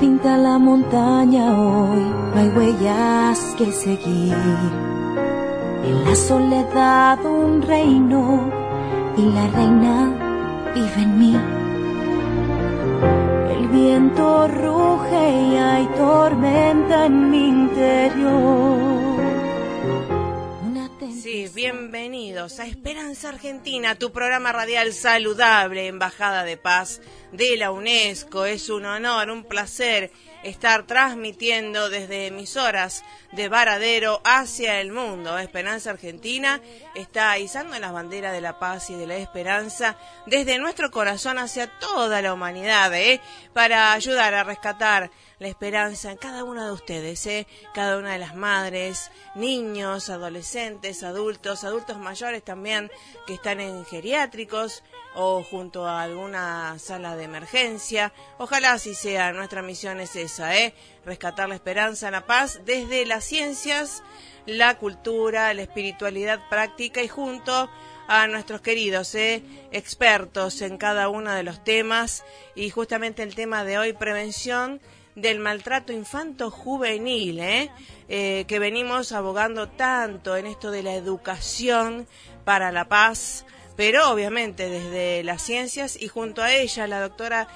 Pinta la montaña hoy, no hay huellas que seguir. En la soledad un reino y la reina vive en mí. El viento ruge y hay tormenta en mi interior. Bienvenidos a Esperanza Argentina, tu programa radial saludable, Embajada de Paz de la UNESCO. Es un honor, un placer estar transmitiendo desde emisoras de Varadero hacia el mundo. Esperanza Argentina está izando las banderas de la paz y de la esperanza desde nuestro corazón hacia toda la humanidad, ¿eh? para ayudar a rescatar la esperanza en cada una de ustedes, ¿eh? cada una de las madres, niños, adolescentes, adultos, adultos mayores también que están en geriátricos o junto a alguna sala de emergencia. Ojalá así sea, nuestra misión es esa, ¿eh? rescatar la esperanza, la paz desde las ciencias, la cultura, la espiritualidad práctica y junto a nuestros queridos ¿eh? expertos en cada uno de los temas y justamente el tema de hoy, prevención del maltrato infanto juvenil, ¿eh? ¿eh? que venimos abogando tanto en esto de la educación para la paz, pero obviamente desde las ciencias y junto a ella la doctora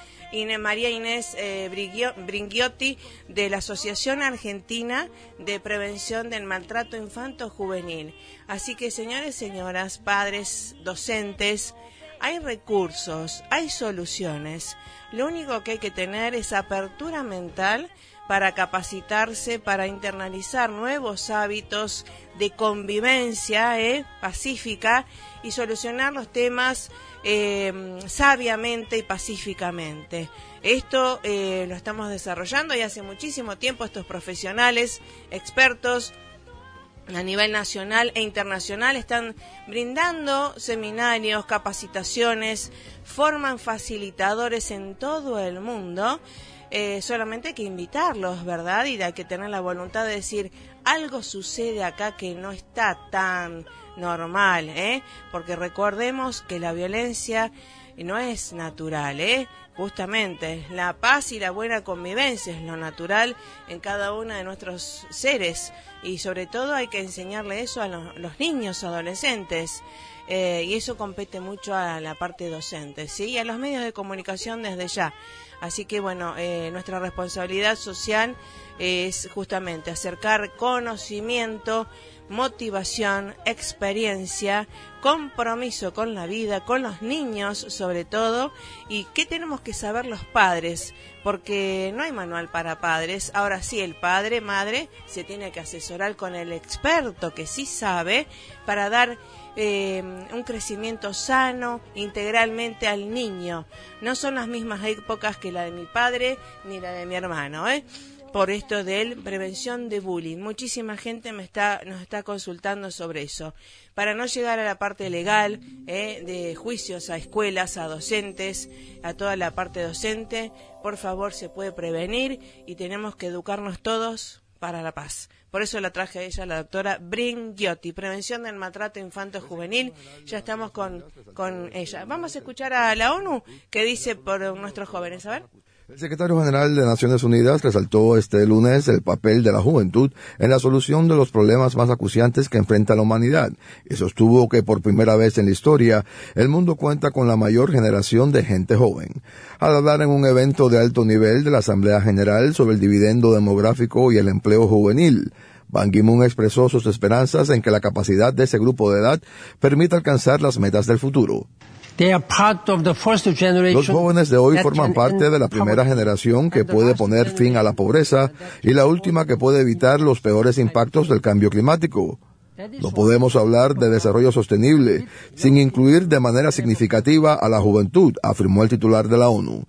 María Inés eh, Bringhiotti de la Asociación Argentina de Prevención del Maltrato Infanto Juvenil. Así que señores, señoras, padres, docentes, hay recursos, hay soluciones. Lo único que hay que tener es apertura mental para capacitarse, para internalizar nuevos hábitos de convivencia eh, pacífica y solucionar los temas eh, sabiamente y pacíficamente. Esto eh, lo estamos desarrollando y hace muchísimo tiempo estos profesionales, expertos a nivel nacional e internacional están brindando seminarios, capacitaciones, forman facilitadores en todo el mundo. Eh, solamente hay que invitarlos, ¿verdad? Y hay que tener la voluntad de decir, algo sucede acá que no está tan normal, ¿eh? Porque recordemos que la violencia no es natural, ¿eh? Justamente, la paz y la buena convivencia es lo natural en cada uno de nuestros seres y sobre todo hay que enseñarle eso a los, niños, adolescentes. Eh, y eso compete mucho a la parte docente, ¿sí? Y a los medios de comunicación desde ya. Así que bueno, eh, nuestra responsabilidad social es justamente acercar conocimiento, motivación, experiencia, compromiso con la vida, con los niños sobre todo, y qué tenemos que saber los padres, porque no hay manual para padres. Ahora sí, el padre, madre, se tiene que asesorar con el experto que sí sabe para dar eh, un crecimiento sano integralmente al niño. No son las mismas épocas que la de mi padre ni la de mi hermano, ¿eh? por esto de prevención de bullying. Muchísima gente me está, nos está consultando sobre eso. Para no llegar a la parte legal, eh, de juicios a escuelas, a docentes, a toda la parte docente, por favor se puede prevenir y tenemos que educarnos todos para la paz. Por eso la traje a ella, la doctora Bringhiotti, Prevención del Maltrato Infanto Juvenil. Ya estamos con, con ella. Vamos a escuchar a la ONU que dice por nuestros jóvenes. A ver. El secretario general de Naciones Unidas resaltó este lunes el papel de la juventud en la solución de los problemas más acuciantes que enfrenta la humanidad y sostuvo que por primera vez en la historia el mundo cuenta con la mayor generación de gente joven. Al hablar en un evento de alto nivel de la Asamblea General sobre el dividendo demográfico y el empleo juvenil, Ban Ki-moon expresó sus esperanzas en que la capacidad de ese grupo de edad permita alcanzar las metas del futuro. Los jóvenes de hoy forman parte de la primera generación que puede poner fin a la pobreza y la última que puede evitar los peores impactos del cambio climático. No podemos hablar de desarrollo sostenible sin incluir de manera significativa a la juventud, afirmó el titular de la ONU.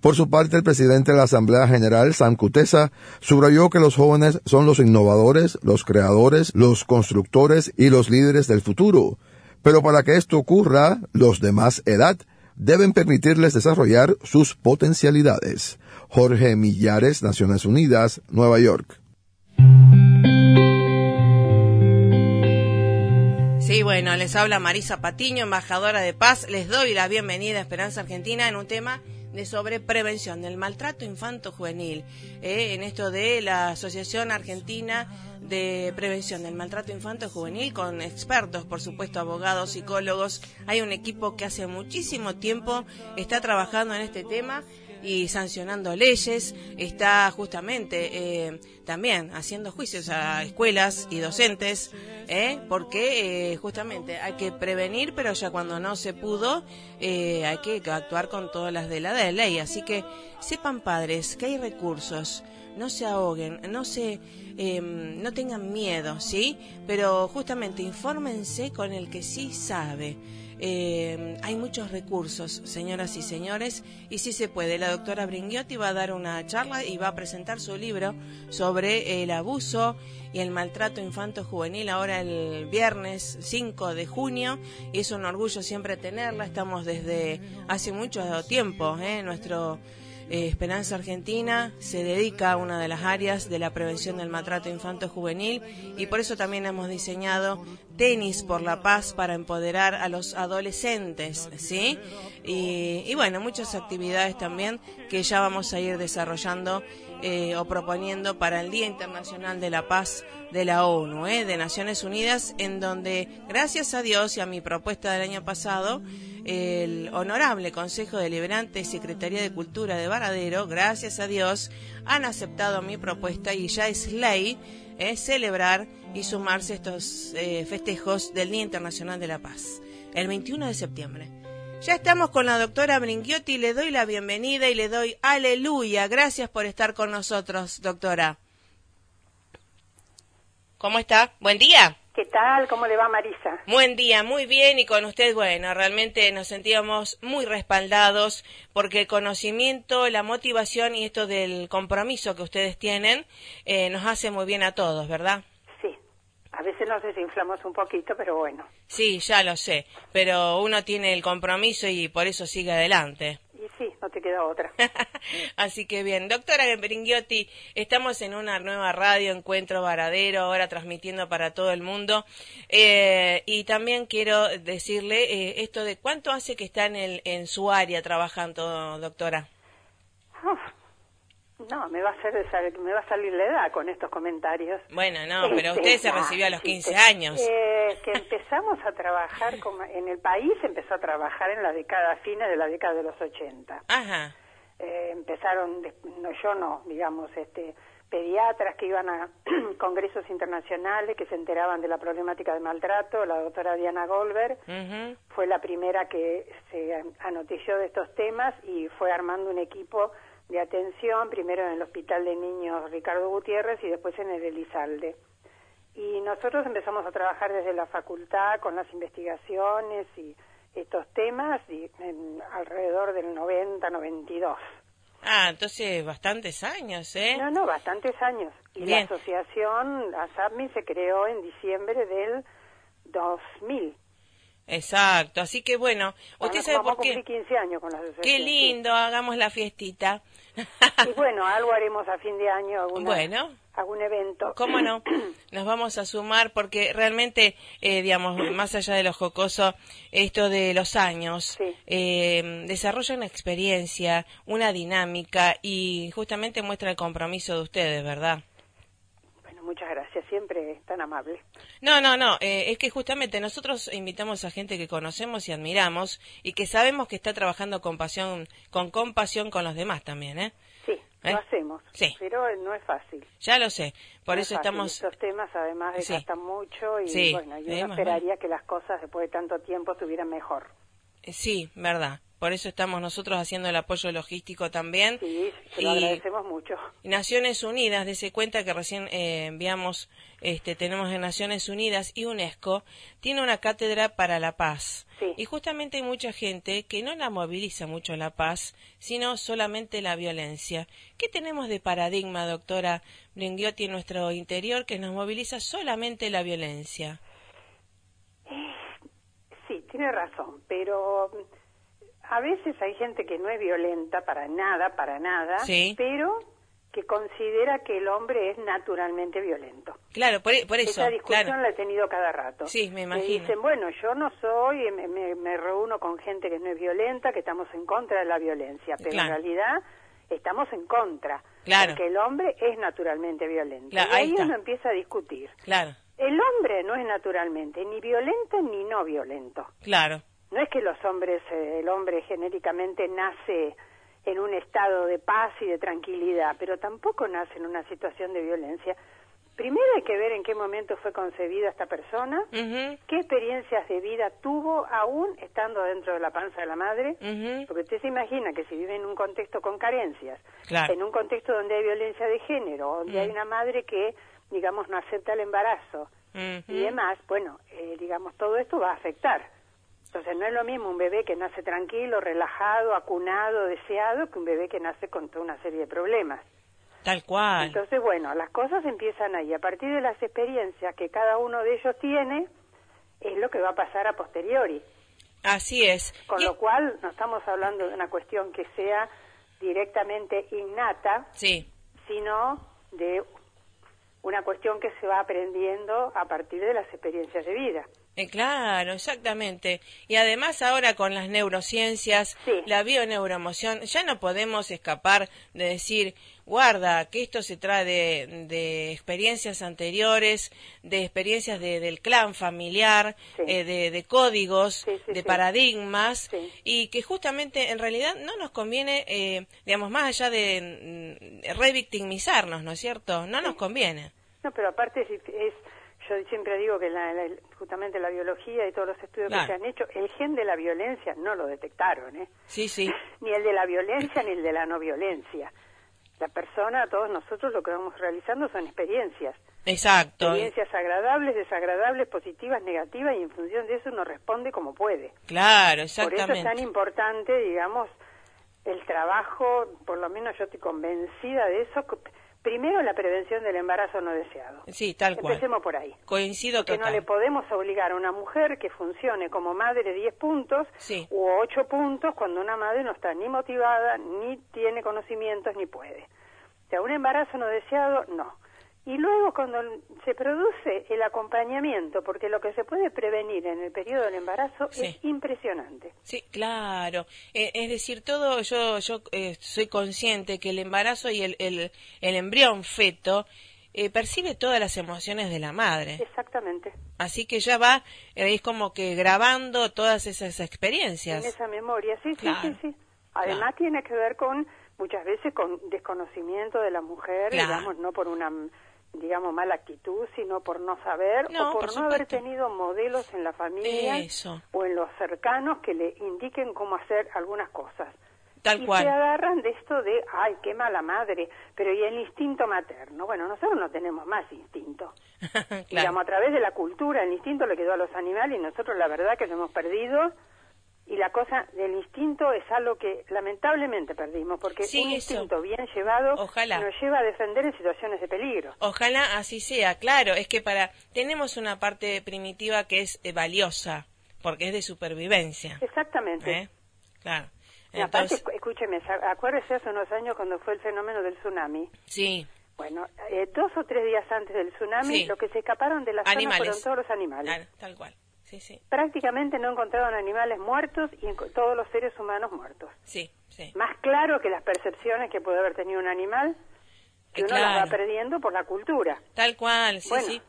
Por su parte, el presidente de la Asamblea General, Sam Kutesa, subrayó que los jóvenes son los innovadores, los creadores, los constructores y los líderes del futuro. Pero para que esto ocurra, los de más edad deben permitirles desarrollar sus potencialidades. Jorge Millares, Naciones Unidas, Nueva York. Sí, bueno, les habla Marisa Patiño, embajadora de paz. Les doy la bienvenida a Esperanza Argentina en un tema sobre prevención del maltrato infanto-juvenil, eh, en esto de la Asociación Argentina de Prevención del Maltrato Infanto-Juvenil, con expertos, por supuesto, abogados, psicólogos. Hay un equipo que hace muchísimo tiempo está trabajando en este tema y sancionando leyes, está justamente eh, también haciendo juicios a escuelas y docentes, ¿eh? porque eh, justamente hay que prevenir, pero ya cuando no se pudo, hay que actuar con todas las de la ley. Así que sepan padres que hay recursos, no se ahoguen, no se... Em, no tengan miedo, ¿sí? Pero justamente infórmense con el que sí sabe. Eh, hay muchos recursos, señoras y señores, y si se puede. La doctora Bringhiotti va a dar una charla y va a presentar su libro sobre el abuso y el maltrato infanto-juvenil ahora el viernes 5 de junio. Y es un orgullo siempre tenerla. Estamos desde hace mucho tiempo, ¿eh? nuestro eh, Esperanza Argentina se dedica a una de las áreas de la prevención del maltrato infanto-juvenil y por eso también hemos diseñado tenis por la paz para empoderar a los adolescentes, ¿sí? Y, bueno, muchas actividades también que ya vamos a ir desarrollando eh, o proponiendo para el Día Internacional de la Paz de la ONU, ¿eh? de Naciones Unidas, en donde, gracias a Dios y a mi propuesta del año pasado, el Honorable Consejo Deliberante y Secretaría de Cultura de Varadero, gracias a Dios, han aceptado mi propuesta y ya es ley eh, celebrar y sumarse a estos eh, festejos del Día Internacional de la Paz, el 21 de septiembre. Ya estamos con la doctora Bringhiotti, le doy la bienvenida y le doy aleluya. Gracias por estar con nosotros, doctora. ¿Cómo está? Buen día. ¿Qué tal? ¿Cómo le va Marisa? Buen día, muy bien y con usted, bueno, realmente nos sentíamos muy respaldados porque el conocimiento, la motivación y esto del compromiso que ustedes tienen eh, nos hace muy bien a todos, ¿verdad? A veces nos desinflamos un poquito, pero bueno. Sí, ya lo sé, pero uno tiene el compromiso y por eso sigue adelante sí, no te queda otra. Así que bien, doctora Beringiotti, estamos en una nueva radio, Encuentro Varadero, ahora transmitiendo para todo el mundo. Eh, y también quiero decirle eh, esto de cuánto hace que está en, el, en su área trabajando, doctora. No, me va a hacer me va a salir la edad con estos comentarios. Bueno, no, pero usted se recibió a los 15 años. Eh, que empezamos a trabajar en el país, empezó a trabajar en la década fines de la década de los 80. Ajá. Eh, empezaron, no, yo no, digamos, este pediatras que iban a congresos internacionales que se enteraban de la problemática de maltrato. La doctora Diana Goldberg fue la primera que se anotició de estos temas y fue armando un equipo de atención, primero en el Hospital de Niños Ricardo Gutiérrez y después en el Elizalde. Y nosotros empezamos a trabajar desde la facultad con las investigaciones y estos temas y en, alrededor del 90, 92. Ah, entonces bastantes años, ¿eh? No, no, bastantes años. Y la asociación ASAPMI se creó en diciembre del 2000. Exacto, así que bueno, usted sabe por qué. 15 años con la Qué lindo, hagamos la fiestita. y bueno, algo haremos a fin de año, alguna, bueno, algún evento. ¿Cómo no? Nos vamos a sumar porque realmente, eh, digamos, más allá de lo jocoso, esto de los años, eh, desarrolla una experiencia, una dinámica y justamente muestra el compromiso de ustedes, ¿verdad? muchas gracias, siempre tan amable. No, no, no, eh, es que justamente nosotros invitamos a gente que conocemos y admiramos y que sabemos que está trabajando con pasión, con compasión con los demás también, ¿eh? Sí, lo ¿Eh? hacemos, sí. pero no es fácil. Ya lo sé, por eso estamos... Estos temas además desgastan mucho y bueno, yo esperaría que las cosas después de tanto tiempo estuvieran mejor. Sí, verdad. Por eso estamos nosotros haciendo el apoyo logístico también. Sí, se lo agradecemos mucho. Naciones Unidas, dese cuenta que recién eh, enviamos, este, tenemos en Naciones Unidas y UNESCO, tiene una cátedra para la paz. Sí. Y justamente hay mucha gente que no la moviliza mucho la paz, sino solamente la violencia. ¿Qué tenemos de paradigma, doctora Bringuiotti, en nuestro interior que nos moviliza solamente la violencia? Sí, tiene razón, pero a veces hay gente que no es violenta para nada, para nada, Sí. pero que considera que el hombre es naturalmente violento. Claro, por, por eso, Esa discusión claro. la he tenido cada rato. Sí, me Me imagino. dicen, bueno, yo no soy, me, me- me reúno con gente que no es violenta, que estamos en contra de la violencia, pero Claro. en realidad estamos en contra. Claro. Porque el hombre es naturalmente violento. Claro, y ahí uno empieza a discutir. Claro, El hombre no es naturalmente ni violento ni no violento. claro. No es que los hombres, eh, el hombre genéricamente nace en un estado de paz y de tranquilidad, pero tampoco nace en una situación de violencia. Primero hay que ver en qué momento fue concebida esta persona, qué experiencias de vida tuvo aún estando dentro de la panza de la madre, porque usted se imagina que si vive en un contexto con carencias, Claro. en un contexto donde hay violencia de género, donde Mm. hay una madre que, digamos, no acepta el embarazo y demás, bueno, eh, digamos, todo esto va a afectar. Entonces no es lo mismo un bebé que nace tranquilo, relajado, acunado, deseado, que un bebé que nace con toda una serie de problemas. Tal cual. Entonces, bueno, las cosas empiezan ahí. A partir de las experiencias que cada uno de ellos tiene, es lo que va a pasar a posteriori. Así es. Con Y- lo cual, no estamos hablando de una cuestión que sea directamente innata, Sí, sino de una cuestión que se va aprendiendo a partir de las experiencias de vida. Eh, claro, exactamente. Y además ahora con las neurociencias, Sí. la bioneuroemoción, ya no podemos escapar de decir, guarda, que esto se trae de, de experiencias anteriores, de experiencias de- del clan familiar, Sí. eh, de, de códigos, Sí, de paradigmas, y que justamente en realidad no nos conviene, eh, digamos, más allá de mm, revictimizarnos, ¿no es cierto? No nos conviene. No, pero aparte es, es- yo siempre digo que la- la- justamente la biología y todos los estudios Claro. que se han hecho, el gen de la violencia no lo detectaron, ¿eh? Sí, sí. Ni el de la violencia ni el de la no violencia. La persona, todos nosotros lo que vamos realizando son experiencias. Exacto. Experiencias agradables, desagradables, positivas, negativas, y en función de eso uno responde como puede. Claro, Por eso es exactamente. tan importante, digamos, el trabajo, por lo menos yo estoy convencida de eso. Primero, la prevención del embarazo no deseado. Sí, tal cual. Empecemos por ahí. Coincido Que no le podemos obligar a una mujer que funcione como madre de 10 puntos Sí. u 8 puntos cuando una madre no está ni motivada, ni tiene conocimientos, ni puede. O sea, un embarazo no deseado, no. Y luego cuando se produce el acompañamiento, porque lo que se puede prevenir en el periodo del embarazo Sí. es impresionante. Sí, claro. Eh, es decir, todo, yo, yo eh, soy consciente que el embarazo y el, el, el embrión feto eh, percibe todas las emociones de la madre. Exactamente. Así que ya va, eh, es como que grabando todas esas experiencias. En esa memoria, sí, sí, Claro. sí, sí. Además tiene que ver con, muchas veces, con desconocimiento de la mujer, Claro. digamos, no por una, digamos, mala actitud, sino por no saber No, o por, por no haber tenido modelos en la familia Eso. o en los cercanos que le indiquen cómo hacer algunas cosas. Tal y cual. se agarran de esto de, ay, qué mala madre, pero ¿y el instinto materno? Bueno, nosotros no tenemos más instinto. Digamos, claro. a través de la cultura, el instinto le quedó a los animales y nosotros la verdad que lo hemos perdido. Y la cosa del instinto es algo que lamentablemente perdimos, porque Sí, un eso. instinto bien llevado Ojalá. nos lleva a defender en situaciones de peligro. Ojalá así sea, claro, es que para tenemos una parte primitiva que es eh, valiosa, porque es de supervivencia. Exactamente. ¿eh? Claro. Aparte, escúcheme, acuérdese hace unos años cuando fue el fenómeno del tsunami. sí, Bueno, eh, dos o tres días antes del tsunami, Sí. lo que se escaparon de la zona fueron todos los animales. claro, tal cual. Sí, sí, Prácticamente no encontraron animales muertos y todos los seres humanos muertos. sí, sí. Más claro que las percepciones que puede haber tenido un animal, que Eh, uno las va claro. perdiendo por la cultura. Tal cual, sí, Bueno, sí.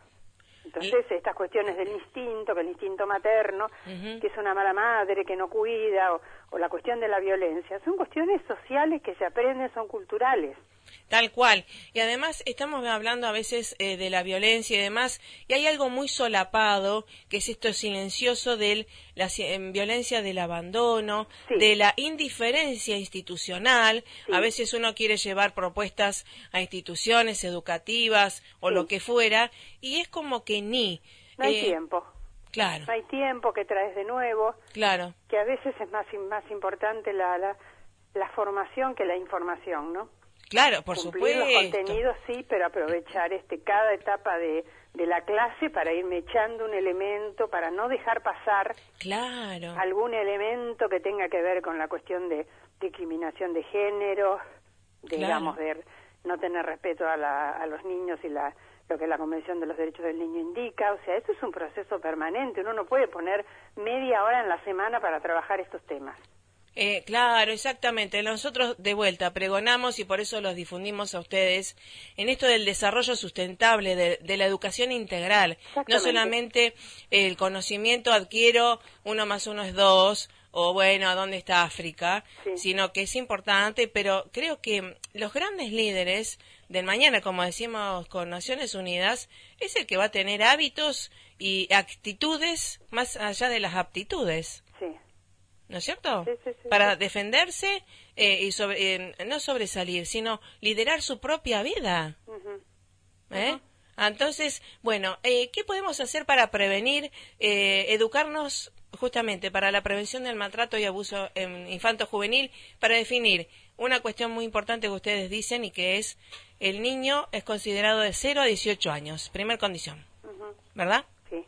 Entonces, estas cuestiones del instinto, que el instinto materno, que es una mala madre, que no cuida, o, o la cuestión de la violencia, son cuestiones sociales que se aprenden, son culturales. Tal cual. Y además estamos hablando a veces eh, de la violencia y demás, y hay algo muy solapado, que es esto silencioso de la violencia del abandono, de la indiferencia institucional. A veces uno quiere llevar propuestas a instituciones educativas o lo que fuera, y es como que ni. No hay eh, tiempo. Claro. No hay tiempo que traes de nuevo. Claro. Que a veces es más, más importante la, la, la formación que la información, ¿no? Claro, por Cumplir supuesto. los contenidos sí, pero aprovechar este cada etapa de, de la clase para irme echando un elemento, para no dejar pasar claro. algún elemento que tenga que ver con la cuestión de discriminación de género, digamos, de no tener respeto a, la, a los niños y la, lo que la Convención de los Derechos del Niño indica. O sea, esto es un proceso permanente. Uno no puede poner media hora en la semana para trabajar estos temas. Eh, claro, exactamente. Nosotros de vuelta pregonamos y por eso los difundimos a ustedes en esto del desarrollo sustentable, de, la educación integral. No solamente el conocimiento adquiero, uno más uno es dos, o bueno, ¿a dónde está África? Sino que es importante, pero creo que los grandes líderes del mañana, como decimos con Naciones Unidas, es el que va a tener hábitos y actitudes más allá de las aptitudes. ¿no es cierto? Para defenderse eh, y sobre, eh, no sobresalir, sino liderar su propia vida. ¿Eh? Entonces, bueno, ¿qué podemos hacer para prevenir, educarnos justamente para la prevención del maltrato y abuso infanto-juvenil, para definir una cuestión muy importante que ustedes dicen y que es el niño es considerado de 0 a 18 años, primer condición, ¿verdad? Sí.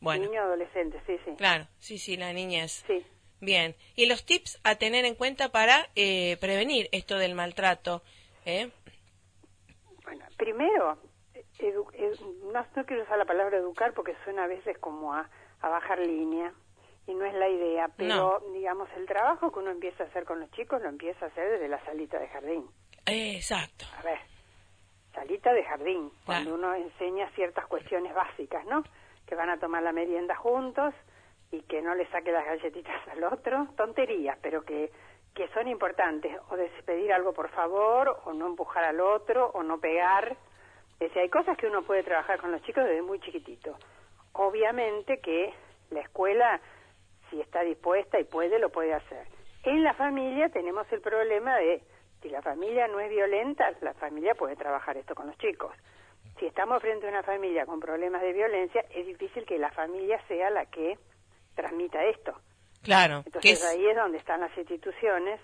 Bueno. Niño adolescente, sí, sí. Claro, sí, sí, la niñez. Sí. Bien. ¿Y los tips a tener en cuenta para eh, prevenir esto del maltrato? Eh? Bueno, primero, no, quiero usar la palabra educar porque suena a veces como a, bajar línea y no es la idea, pero digamos, el trabajo que uno empieza a hacer con los chicos lo empieza a hacer desde la salita de jardín. Exacto. A ver, salita de jardín, cuando uno enseña ciertas cuestiones básicas, ¿no? Que van a tomar la merienda juntos, y que no le saque las galletitas al otro, tonterías, pero que, que son importantes, o despedir algo por favor, o no empujar al otro, o no pegar. Es decir, hay cosas que uno puede trabajar con los chicos desde muy chiquitito. Obviamente que la escuela, si está dispuesta y puede, lo puede hacer. En la familia tenemos el problema de, si la familia no es violenta, la familia puede trabajar esto con los chicos. Si estamos frente a una familia con problemas de violencia, es difícil que la familia sea la que transmita esto. Claro. Entonces ahí es donde están las instituciones,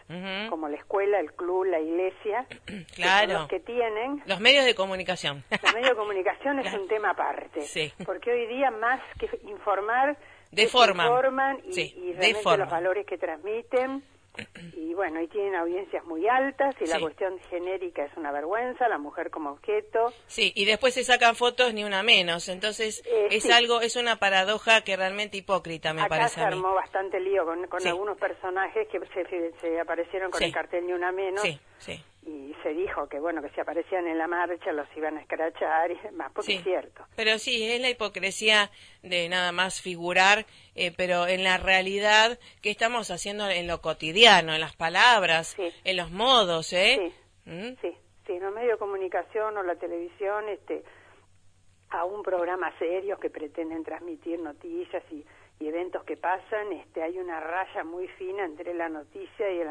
como la escuela, el club, la iglesia, claro. los que tienen... Los medios de comunicación. Los medios de comunicación es un tema aparte, sí. porque hoy día más que informar, deforman, informan y, y realmente los valores que transmiten. Y bueno, y tienen audiencias muy altas y la cuestión genérica es una vergüenza, la mujer como objeto. Sí, y después se sacan fotos ni una menos, entonces eh, es algo, es una paradoja que realmente hipócrita me Acá parece. se armó bastante lío con, algunos personajes que se, aparecieron con el cartel ni una menos. Sí, sí y se dijo que bueno que si aparecían en la marcha los iban a escrachar y demás porque es cierto. pero sí es la hipocresía de nada más figurar eh, pero en la realidad qué estamos haciendo en lo cotidiano en las palabras en los modos eh sí. ¿Mm? sí sí en los medios de comunicación o la televisión este a un programa serio que pretenden transmitir noticias y, y eventos que pasan este hay una raya muy fina entre la noticia y el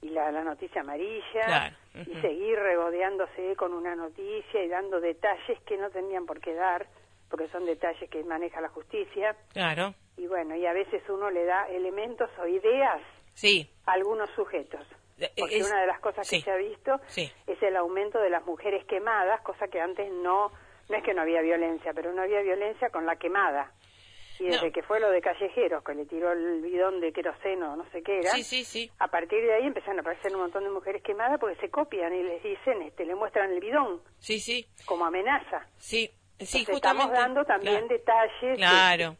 y la, la noticia amarilla y seguir regodeándose con una noticia y dando detalles que no tendrían por qué dar porque son detalles que maneja la justicia. Claro. Y bueno y a veces uno le da elementos o ideas sí. a algunos sujetos eh, porque una de las cosas que se ha visto es el aumento de las mujeres quemadas cosa que antes no no es que no había violencia pero no había violencia con la quemada y desde que fue lo de Callejeros, que le tiró el bidón de queroseno, no sé qué era, sí, sí, sí. a partir de ahí empezaron a aparecer un montón de mujeres quemadas porque se copian y les dicen, este, le muestran el bidón. Sí, sí. Como amenaza. Sí, sí, justamente. Estamos dando también detalles. Claro.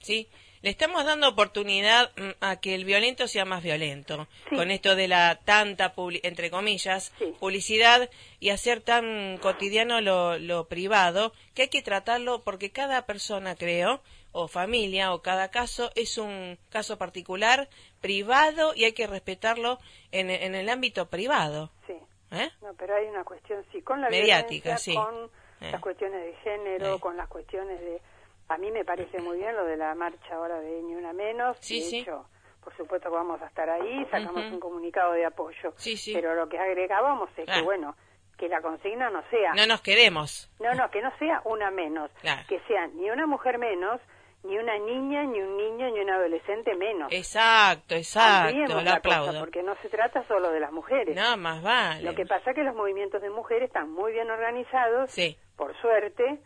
sí. Le estamos dando oportunidad mm, a que el violento sea más violento, con esto de la tanta, entre comillas, publicidad y hacer tan cotidiano lo, lo privado, que hay que tratarlo porque cada persona, creo, o familia o cada caso es un caso particular privado y hay que respetarlo en, en el ámbito privado. Sí. ¿Eh? No, pero hay una cuestión, sí, con la Mediática, sí. con Eh. las cuestiones de género, Eh. con las cuestiones de... A mí me parece muy bien lo de la marcha ahora de Ni Una Menos. Sí, de sí. hecho, por supuesto que vamos a estar ahí, sacamos un comunicado de apoyo. Sí, sí. Pero lo que agregábamos es que, bueno, que la consigna no sea... No nos queremos. No, no, que no sea una menos, Claro. que sea ni una mujer menos, ni una niña, ni un niño, ni un adolescente menos. Exacto, exacto, la cosa, aplaudo. porque no se trata solo de las mujeres. No, más vale. Lo que pasa es que los movimientos de mujeres están muy bien organizados, Sí, por suerte,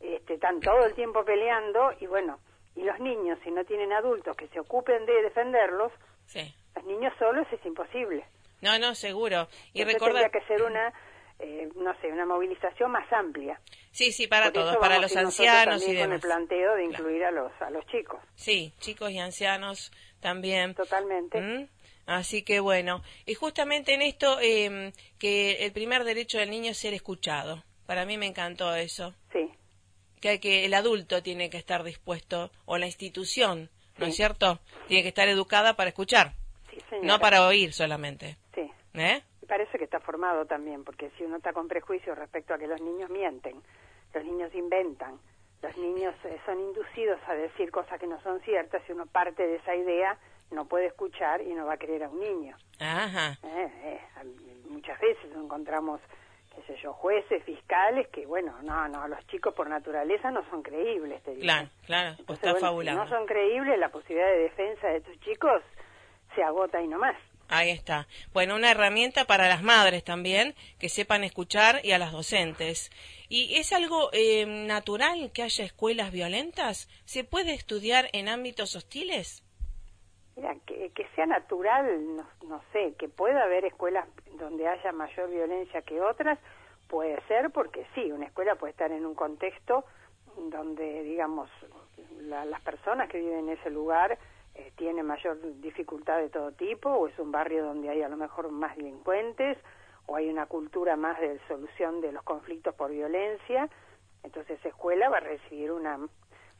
este, están todo el tiempo peleando y bueno, y los niños, si no tienen adultos que se ocupen de defenderlos, sí. los niños solos es imposible. No, no, seguro. Y Entonces tendría que ser una, eh, no sé, una movilización más amplia. Sí, sí, para Por todos, para los ancianos y también con demás. el planteo de incluir a los a los chicos, Sí, chicos y ancianos también. totalmente. ¿Mm? Así que bueno, y justamente en esto eh, que el primer derecho del niño es ser escuchado. Para mí me encantó eso. Sí, Que, que el adulto tiene que estar dispuesto, o la institución, ¿no es cierto? Tiene que estar educada para escuchar, sí, no para oír solamente. Sí. ¿Eh? Parece que está formado también, porque si uno está con prejuicios respecto a que los niños mienten, los niños inventan, los niños eh, son inducidos a decir cosas que no son ciertas, si uno parte de esa idea, no puede escuchar y no va a creer a un niño. Ajá. Eh, eh, muchas veces encontramos, qué sé yo, jueces, fiscales, que bueno, no, no, los chicos por naturaleza no son creíbles, te digo. Claro, claro, pues Entonces, está bueno, si no son creíbles, la posibilidad de defensa de tus chicos se agota y no más. Ahí está. Bueno, una herramienta para las madres también, que sepan escuchar, y a las docentes. ¿Y es algo eh, natural que haya escuelas violentas? ¿Se puede estudiar en ámbitos hostiles? Mira, que, sea natural, no, no sé, que pueda haber escuelas donde haya mayor violencia que otras, puede ser porque sí, una escuela puede estar en un contexto donde, digamos, la- las personas que viven en ese lugar eh, tienen mayor dificultad de todo tipo, o es un barrio donde hay a lo mejor más delincuentes, o hay una cultura más de solución de los conflictos por violencia, entonces esa escuela va a recibir una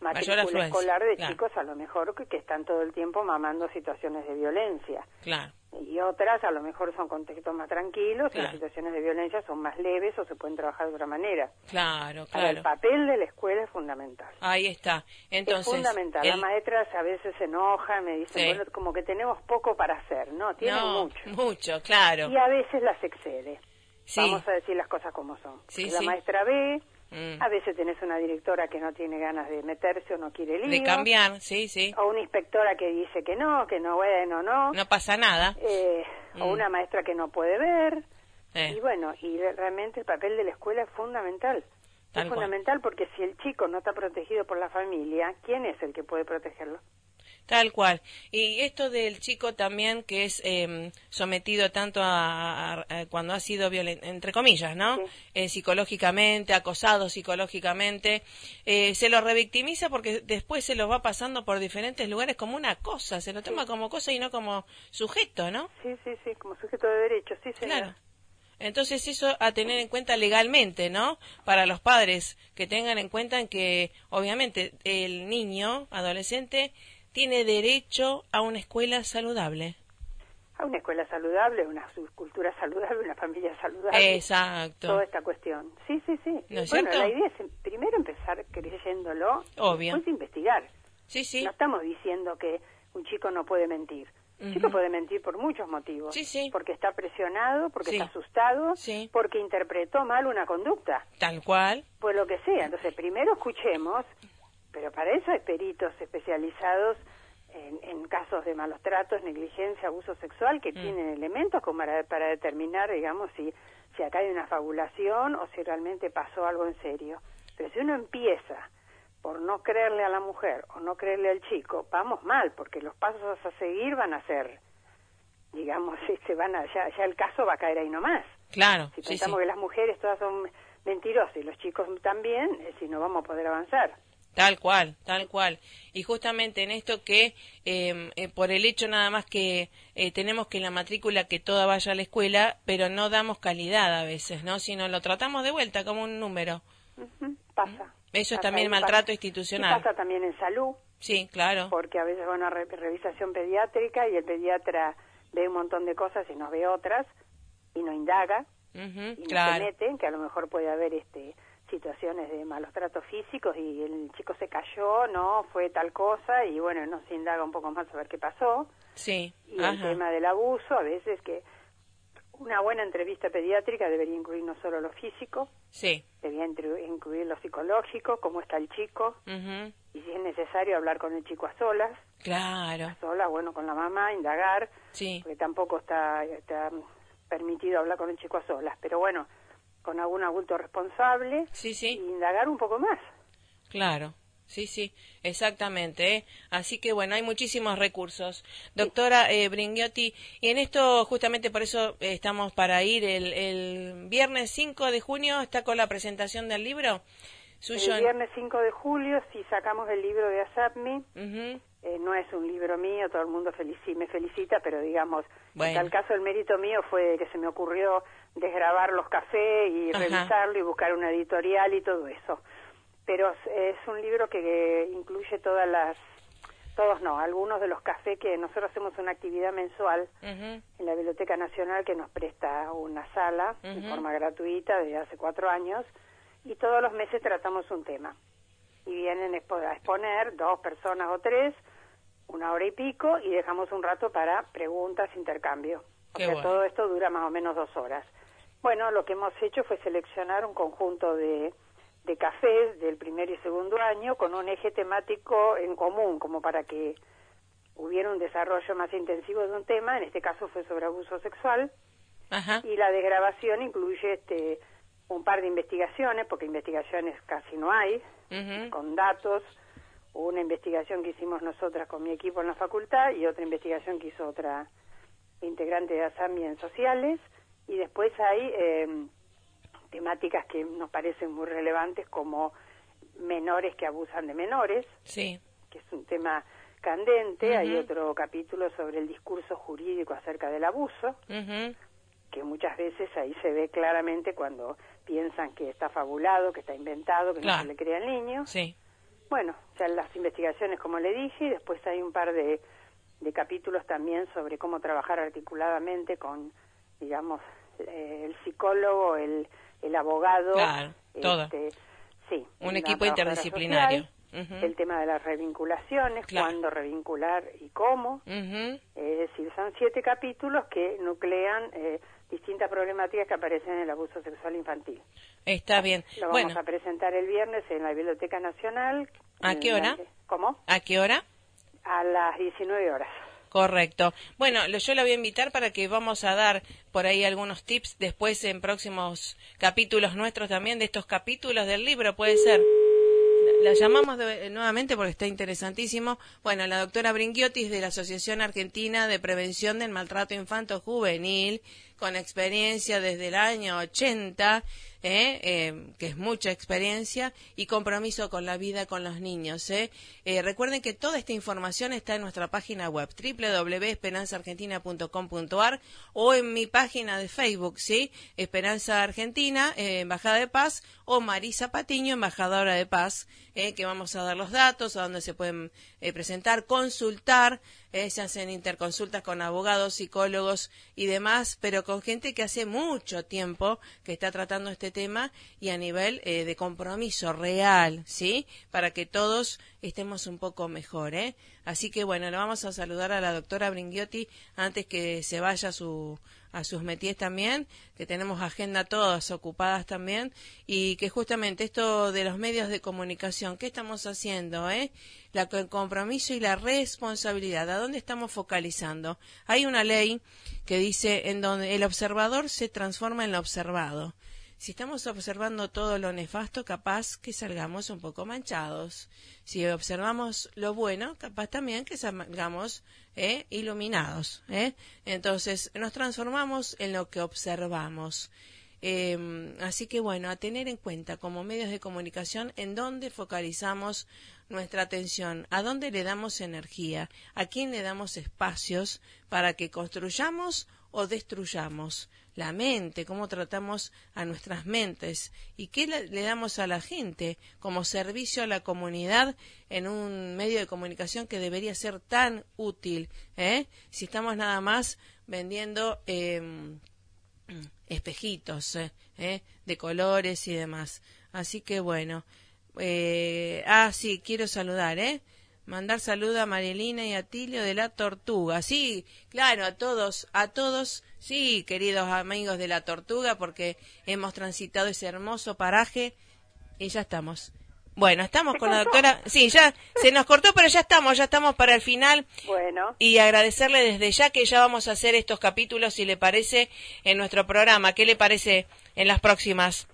matrícula escolar de claro. chicos a lo mejor que, que están todo el tiempo mamando situaciones de violencia Claro. y otras a lo mejor son contextos más tranquilos y Claro. las situaciones de violencia son más leves o se pueden trabajar de otra manera. Claro, Ahora, el claro. papel de la escuela es fundamental. Ahí está. Entonces, es fundamental. el- Las maestras a veces se enojan, me dicen, Sí. bueno, como que tenemos poco para hacer. No, tienen no, mucho. mucho, claro. Y a veces las excede. Sí. Vamos a decir las cosas como son. Sí, la maestra ve, Mm. a veces tenés una directora que no tiene ganas de meterse o no quiere lío. De cambiar, sí, sí. O una inspectora que dice que no, que no, bueno, no. No pasa nada. eh, o Mm. una maestra que no puede ver. Eh, Y bueno, y re- realmente el papel de la escuela es fundamental. Tal es cual. fundamental porque si el chico no está protegido por la familia, ¿quién es el que puede protegerlo? Tal cual. Y esto del chico también que es eh, sometido tanto a, a- a- cuando ha sido violento, entre comillas, ¿no? Sí. Eh, psicológicamente, acosado psicológicamente, eh, se lo revictimiza porque después se lo va pasando por diferentes lugares como una cosa, se lo toma como cosa y no como sujeto, ¿no? Sí, sí, sí, como sujeto de derecho, sí, señor. Claro. Entonces eso a tener en cuenta legalmente, ¿no? Para los padres que tengan en cuenta en que obviamente el niño, adolescente, tiene derecho a una escuela saludable. A una escuela saludable, una subcultura saludable, una familia saludable. Exacto. Toda esta cuestión. Sí, sí, sí. ¿No es bueno, cierto? la idea es em- primero empezar creyéndolo, Obvio. después investigar. Sí, sí. No estamos diciendo que un chico no puede mentir. Un chico puede mentir por muchos motivos. Sí, sí. Porque está presionado, porque Sí. está asustado, porque interpretó mal una conducta, Tal cual. pues lo que sea. Entonces, primero escuchemos, pero para eso hay peritos especializados en, en casos de malos tratos, negligencia, abuso sexual, Mm. que tienen elementos como para, para determinar, digamos, si, si acá hay una fabulación o si realmente pasó algo en serio. Pero si uno empieza por no creerle a la mujer o no creerle al chico, vamos mal, porque los pasos a seguir van a ser, digamos, se van a, ya, ya el caso va a caer ahí nomás. Claro. Si Sí, sí. pensamos que las mujeres todas son mentirosas y los chicos también, eh, si no vamos a poder avanzar. Tal cual, tal cual. Y justamente en esto que eh, eh, por el hecho nada más que eh, tenemos que la matrícula que toda vaya a la escuela, pero no damos calidad a veces, ¿no? Sino lo tratamos de vuelta como un número. Pasa. Eso es también maltrato pasa. institucional. Y pasa también en salud. Sí, claro. Porque a veces va una revisación pediátrica y el pediatra ve un montón de cosas y nos ve otras y no indaga y no se mete, que a lo mejor puede haber este situaciones de malos tratos físicos y el chico se cayó, no, fue tal cosa y bueno, no se indaga un poco más a ver qué pasó. Sí. Y el tema del abuso, a veces que una buena entrevista pediátrica debería incluir no solo lo físico, sí. debería incluir lo psicológico, cómo está el chico, y si es necesario hablar con el chico a solas. Claro. A solas, bueno, con la mamá, indagar, sí. porque tampoco está, está permitido hablar con el chico a solas, pero bueno, con algún adulto responsable, sí, sí. y indagar un poco más. Claro. Sí, sí, exactamente. ¿eh? Así que bueno, hay muchísimos recursos. Doctora eh, Bringhiotti, y en esto justamente por eso eh, estamos para ir el, el, viernes 5 de junio, está con la presentación del libro. Suyo el viernes 5 de julio, si sacamos el libro de ASAPMI, eh, no es un libro mío, todo el mundo me felicita, pero digamos, en tal caso el mérito mío fue que se me ocurrió desgrabar los cafés y revisarlo y buscar una editorial y todo eso. Pero es un libro que incluye todas las todos no, algunos de los cafés que nosotros hacemos una actividad mensual en la Biblioteca Nacional que nos presta una sala de forma gratuita desde hace cuatro años y todos los meses tratamos un tema. Y vienen a exponer dos personas o tres una hora y pico y dejamos un rato para preguntas, intercambio. O sea, todo esto dura más o menos dos horas. Bueno, lo que hemos hecho fue seleccionar un conjunto de de cafés del primer y segundo año con un eje temático en común, como para que hubiera un desarrollo más intensivo de un tema, en este caso fue sobre abuso sexual, y la desgrabación incluye este un par de investigaciones, porque investigaciones casi no hay, con datos, una investigación que hicimos nosotras con mi equipo en la facultad y otra investigación que hizo otra integrante de ASAMI en sociales, y después hay eh, temáticas que nos parecen muy relevantes como menores que abusan de menores, sí. que es un tema candente. Hay otro capítulo sobre el discurso jurídico acerca del abuso, que muchas veces ahí se ve claramente cuando piensan que está fabulado, que está inventado, que no se le crea al niño. Sí. Bueno, ya las investigaciones, como le dije, y después hay un par de, de capítulos también sobre cómo trabajar articuladamente con, digamos, eh, el psicólogo, el el abogado. Claro, todo. Este, sí. Un equipo interdisciplinario. El tema de las revinculaciones, cuándo revincular y cómo. Es decir, son siete capítulos que nuclean eh, distintas problemáticas que aparecen en el abuso sexual infantil. Está bien. Lo vamos a presentar el viernes en la Biblioteca Nacional. ¿A qué hora? ¿Cómo? ¿A qué hora? A las 19 horas. Correcto. Bueno, yo la voy a invitar para que vamos a dar por ahí algunos tips después en próximos capítulos nuestros también de estos capítulos del libro, puede ser. La llamamos nuevamente porque está interesantísimo. Bueno, la doctora Brinquiotis de la Asociación Argentina de Prevención del Maltrato Infanto Juvenil, con experiencia desde el año 80 ¿eh? ¿eh? que es mucha experiencia, y compromiso con la vida con los niños. ¿eh? ¿eh? recuerden que toda esta información está en nuestra página web www.esperanzaargentina.com.ar o en mi página de Facebook, ¿sí? Esperanza Argentina, eh, Embajada de Paz, o Marisa Patiño, Embajadora de Paz, que vamos a dar los datos, a donde se pueden presentar, consultar, se hacen interconsultas con abogados, psicólogos y demás, pero con gente que hace mucho tiempo que está tratando este tema y a nivel eh, de compromiso real, ¿sí? Para que todos estemos un poco mejor, ¿eh? Así que bueno, le vamos a saludar a la doctora Bringhiotti antes que se vaya a, su, a sus metíes también, que tenemos agenda todas ocupadas también, y que justamente esto de los medios de comunicación, ¿qué estamos haciendo, eh? La, el compromiso y la responsabilidad, ¿a dónde estamos focalizando? Hay una ley que dice en donde el observador se transforma en lo observado si estamos observando todo lo nefasto, capaz que salgamos un poco manchados. Si observamos lo bueno, capaz también que salgamos eh, iluminados. Eh. Entonces, nos transformamos en lo que observamos. Em, así que bueno, a tener en cuenta como medios de comunicación en dónde focalizamos nuestra atención, a dónde le damos energía, a quién le damos espacios para que construyamos o destruyamos la mente, cómo tratamos a nuestras mentes y qué le, damos a la gente como servicio a la comunidad en un medio de comunicación que debería ser tan útil. ¿eh? Si estamos nada más vendiendo em, espejitos ¿eh? ¿eh? de colores y demás. Así que bueno. Eh, ah, sí, quiero saludar, ¿eh? Mandar saludo a Marilina y a Tilio de la Tortuga. Sí, claro, a todos, a todos, sí, queridos amigos de la Tortuga, porque hemos transitado ese hermoso paraje y ya estamos. Bueno, estamos con la doctora. Sí, ya se nos cortó, pero ya estamos, ya estamos para el final. Bueno. Y agradecerle desde ya que ya vamos a hacer estos capítulos, si le parece, en nuestro programa. ¿Qué le parece en las próximas?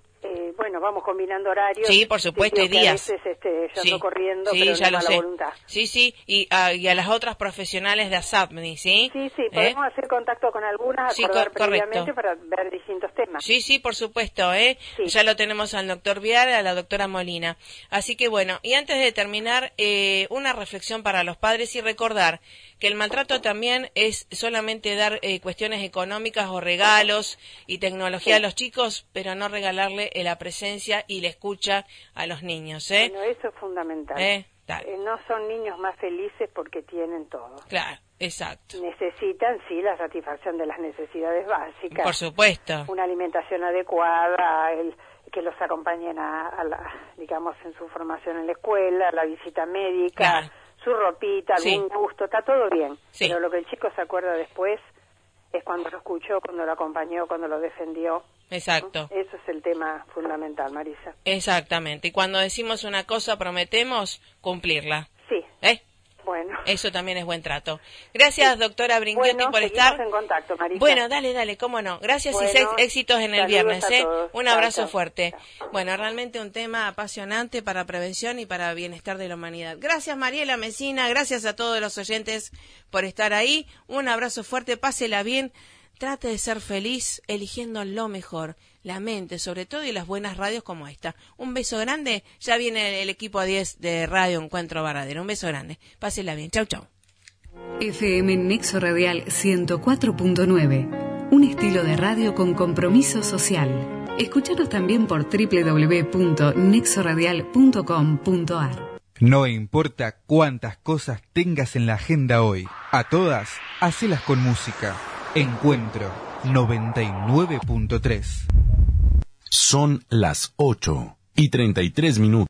Bueno, vamos combinando horarios. Sí, por supuesto, y días. A veces este, yo ando corriendo, pero ya no lo sé. voluntad. Sí, sí, y, a, y a las otras profesionales de ASAPNI, ¿sí? Sí, sí, ¿Eh? podemos hacer contacto con algunas, sí, acordar previamente para ver distintos temas. Sí, sí, por supuesto, ¿eh? Ya lo tenemos al doctor Viar, a la doctora Molina. Así que bueno, y antes de terminar, eh, una reflexión para los padres y recordar que el maltrato también es solamente dar eh, cuestiones económicas o regalos y tecnología a los chicos, pero no regalarle la presencia y la escucha a los niños. ¿eh? Bueno, eso es fundamental. ¿Eh? Eh, no son niños más felices porque tienen todo. Claro, exacto. Necesitan, sí, la satisfacción de las necesidades básicas. Por supuesto. Una alimentación adecuada, el que los acompañen a, la, digamos, en su formación en la escuela, la visita médica su ropita, algún gusto, está todo bien. Pero lo que el chico se acuerda después es cuando lo escuchó, cuando lo acompañó, cuando lo defendió. Exacto. Eso es el tema fundamental, Marisa. Exactamente. Y cuando decimos una cosa, prometemos cumplirla. Sí. ¿Eh? Bueno. Eso también es buen trato. Gracias, doctora Brinquiotti, por estar. en contacto, Bueno, dale, dale, cómo no. Gracias y éxitos en el viernes, ¿eh? Un abrazo fuerte. Bueno, realmente un tema apasionante para prevención y para bienestar de la humanidad. Gracias, Mariela Mesina. Gracias a todos los oyentes por estar ahí. Un abrazo fuerte. Pásela bien. Trate de ser feliz eligiendo lo mejor la mente, sobre todo, y las buenas radios como esta. Un beso grande. Ya viene el equipo 10 de Radio Encuentro Baradero. Un beso grande. Pásela bien. Chau, chau. FM Nexo Radial 104.9. Un estilo de radio con compromiso social. Escúchanos también por www.nexoradial.com.ar. No importa cuántas cosas tengas en la agenda hoy, a todas, hacelas con música. Encuentro 99.3. Son las 8 y 33 minutos.